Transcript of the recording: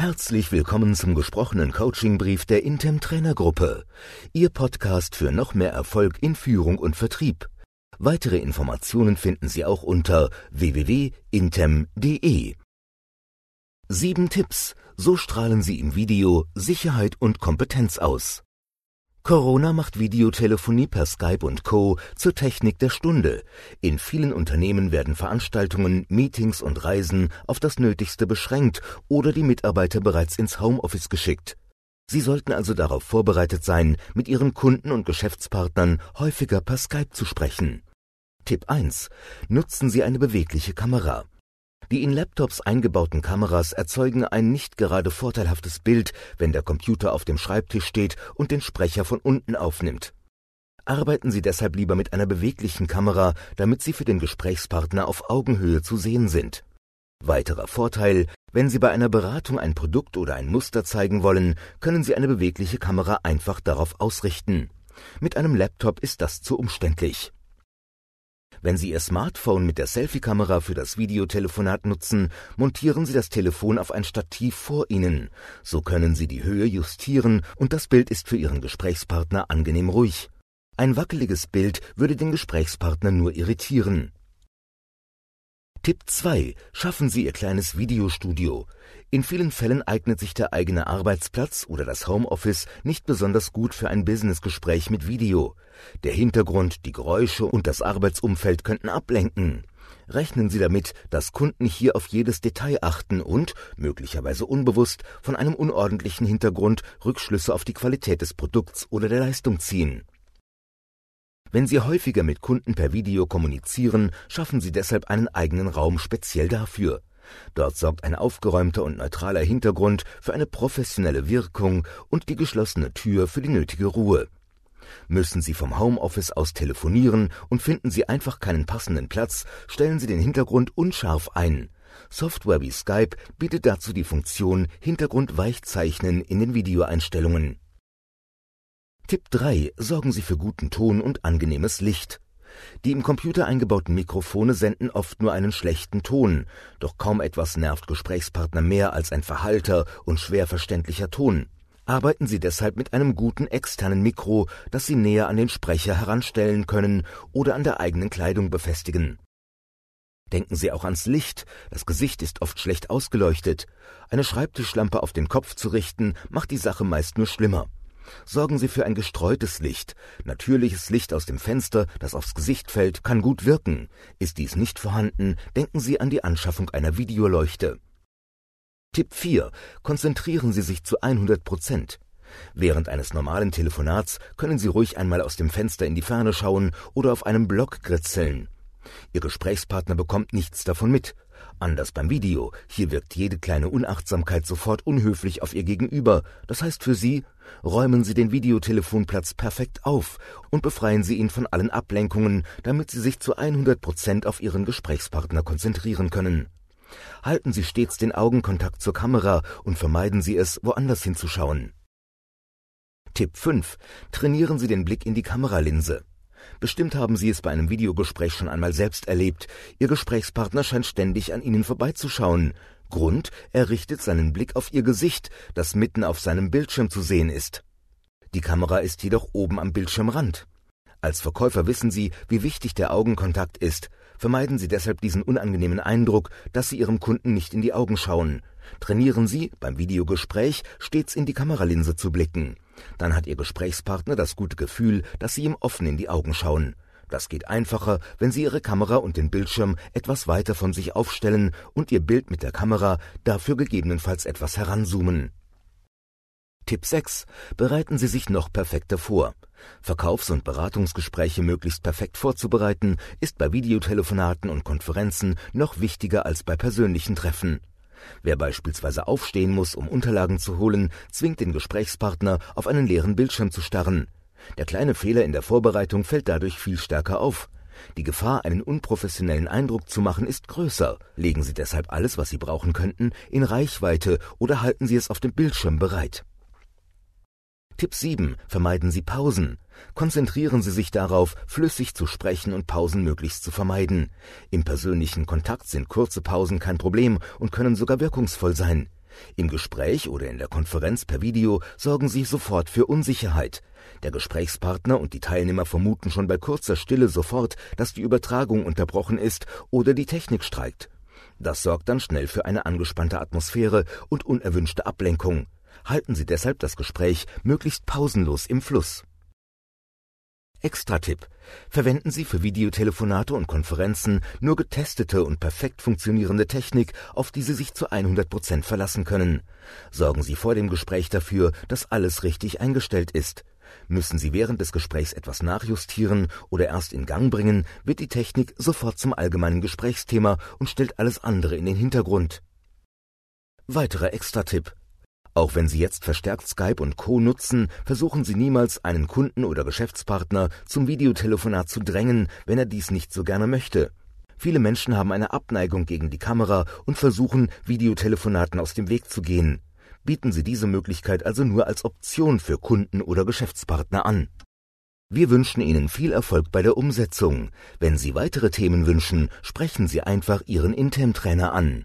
Herzlich willkommen zum gesprochenen Coachingbrief der Intem Trainergruppe. Ihr Podcast für noch mehr Erfolg in Führung und Vertrieb. Weitere Informationen finden Sie auch unter www.intem.de. Sieben Tipps. So strahlen Sie im Video Sicherheit und Kompetenz aus. Corona macht Videotelefonie per Skype und Co. zur Technik der Stunde. In vielen Unternehmen werden Veranstaltungen, Meetings und Reisen auf das Nötigste beschränkt oder die Mitarbeiter bereits ins Homeoffice geschickt. Sie sollten also darauf vorbereitet sein, mit Ihren Kunden und Geschäftspartnern häufiger per Skype zu sprechen. Tipp 1. Nutzen Sie eine bewegliche Kamera. Die in Laptops eingebauten Kameras erzeugen ein nicht gerade vorteilhaftes Bild, wenn der Computer auf dem Schreibtisch steht und den Sprecher von unten aufnimmt. Arbeiten Sie deshalb lieber mit einer beweglichen Kamera, damit Sie für den Gesprächspartner auf Augenhöhe zu sehen sind. Weiterer Vorteil, wenn Sie bei einer Beratung ein Produkt oder ein Muster zeigen wollen, können Sie eine bewegliche Kamera einfach darauf ausrichten. Mit einem Laptop ist das zu umständlich. Wenn Sie Ihr Smartphone mit der Selfie-Kamera für das Videotelefonat nutzen, montieren Sie das Telefon auf ein Stativ vor Ihnen. So können Sie die Höhe justieren und das Bild ist für Ihren Gesprächspartner angenehm ruhig. Ein wackeliges Bild würde den Gesprächspartner nur irritieren. Tipp 2. Schaffen Sie Ihr kleines Videostudio. In vielen Fällen eignet sich der eigene Arbeitsplatz oder das Homeoffice nicht besonders gut für ein Businessgespräch mit Video. Der Hintergrund, die Geräusche und das Arbeitsumfeld könnten ablenken. Rechnen Sie damit, dass Kunden hier auf jedes Detail achten und, möglicherweise unbewusst, von einem unordentlichen Hintergrund Rückschlüsse auf die Qualität des Produkts oder der Leistung ziehen. Wenn Sie häufiger mit Kunden per Video kommunizieren, schaffen Sie deshalb einen eigenen Raum speziell dafür. Dort sorgt ein aufgeräumter und neutraler Hintergrund für eine professionelle Wirkung und die geschlossene Tür für die nötige Ruhe. Müssen Sie vom Homeoffice aus telefonieren und finden Sie einfach keinen passenden Platz, stellen Sie den Hintergrund unscharf ein. Software wie Skype bietet dazu die Funktion Hintergrund weichzeichnen in den Videoeinstellungen. Tipp 3. Sorgen Sie für guten Ton und angenehmes Licht. Die im Computer eingebauten Mikrofone senden oft nur einen schlechten Ton, doch kaum etwas nervt Gesprächspartner mehr als ein verhalter und schwer verständlicher Ton. Arbeiten Sie deshalb mit einem guten externen Mikro, das Sie näher an den Sprecher heranstellen können oder an der eigenen Kleidung befestigen. Denken Sie auch ans Licht, das Gesicht ist oft schlecht ausgeleuchtet. Eine Schreibtischlampe auf den Kopf zu richten, macht die Sache meist nur schlimmer. Sorgen Sie für ein gestreutes Licht. Natürliches Licht aus dem Fenster, das aufs Gesicht fällt, kann gut wirken. Ist dies nicht vorhanden, denken Sie an die Anschaffung einer Videoleuchte. Tipp 4. Konzentrieren Sie sich zu 100 Prozent. Während eines normalen Telefonats können Sie ruhig einmal aus dem Fenster in die Ferne schauen oder auf einem Block kritzeln. Ihr Gesprächspartner bekommt nichts davon mit. Anders beim Video. Hier wirkt jede kleine Unachtsamkeit sofort unhöflich auf Ihr Gegenüber. Das heißt für Sie, räumen Sie den Videotelefonplatz perfekt auf und befreien Sie ihn von allen Ablenkungen, damit Sie sich zu 100 Prozent auf Ihren Gesprächspartner konzentrieren können. Halten Sie stets den Augenkontakt zur Kamera und vermeiden Sie es, woanders hinzuschauen. Tipp 5. Trainieren Sie den Blick in die Kameralinse. Bestimmt haben Sie es bei einem Videogespräch schon einmal selbst erlebt. Ihr Gesprächspartner scheint ständig an Ihnen vorbeizuschauen. Grund, er richtet seinen Blick auf Ihr Gesicht, das mitten auf seinem Bildschirm zu sehen ist. Die Kamera ist jedoch oben am Bildschirmrand. Als Verkäufer wissen Sie, wie wichtig der Augenkontakt ist. Vermeiden Sie deshalb diesen unangenehmen Eindruck, dass Sie Ihrem Kunden nicht in die Augen schauen. Trainieren Sie, beim Videogespräch stets in die Kameralinse zu blicken. Dann hat Ihr Gesprächspartner das gute Gefühl, dass Sie ihm offen in die Augen schauen. Das geht einfacher, wenn Sie Ihre Kamera und den Bildschirm etwas weiter von sich aufstellen und Ihr Bild mit der Kamera dafür gegebenenfalls etwas heranzoomen. Tipp 6. Bereiten Sie sich noch perfekter vor. Verkaufs- und Beratungsgespräche möglichst perfekt vorzubereiten, ist bei Videotelefonaten und Konferenzen noch wichtiger als bei persönlichen Treffen. Wer beispielsweise aufstehen muss, um Unterlagen zu holen, zwingt den Gesprächspartner, auf einen leeren Bildschirm zu starren. Der kleine Fehler in der Vorbereitung fällt dadurch viel stärker auf. Die Gefahr, einen unprofessionellen Eindruck zu machen, ist größer. Legen Sie deshalb alles, was Sie brauchen könnten, in Reichweite oder halten Sie es auf dem Bildschirm bereit. Tipp 7. Vermeiden Sie Pausen. Konzentrieren Sie sich darauf, flüssig zu sprechen und Pausen möglichst zu vermeiden. Im persönlichen Kontakt sind kurze Pausen kein Problem und können sogar wirkungsvoll sein. Im Gespräch oder in der Konferenz per Video sorgen Sie sofort für Unsicherheit. Der Gesprächspartner und die Teilnehmer vermuten schon bei kurzer Stille sofort, dass die Übertragung unterbrochen ist oder die Technik streikt. Das sorgt dann schnell für eine angespannte Atmosphäre und unerwünschte Ablenkung. Halten Sie deshalb das Gespräch möglichst pausenlos im Fluss. Extra-Tipp. Verwenden Sie für Videotelefonate und Konferenzen nur getestete und perfekt funktionierende Technik, auf die Sie sich zu 100 Prozent verlassen können. Sorgen Sie vor dem Gespräch dafür, dass alles richtig eingestellt ist. Müssen Sie während des Gesprächs etwas nachjustieren oder erst in Gang bringen, wird die Technik sofort zum allgemeinen Gesprächsthema und stellt alles andere in den Hintergrund. Weiterer Extra-Tipp. Auch wenn Sie jetzt verstärkt Skype und Co. nutzen, versuchen Sie niemals, einen Kunden oder Geschäftspartner zum Videotelefonat zu drängen, wenn er dies nicht so gerne möchte. Viele Menschen haben eine Abneigung gegen die Kamera und versuchen, Videotelefonaten aus dem Weg zu gehen. Bieten Sie diese Möglichkeit also nur als Option für Kunden oder Geschäftspartner an. Wir wünschen Ihnen viel Erfolg bei der Umsetzung. Wenn Sie weitere Themen wünschen, sprechen Sie einfach Ihren Intem-Trainer an.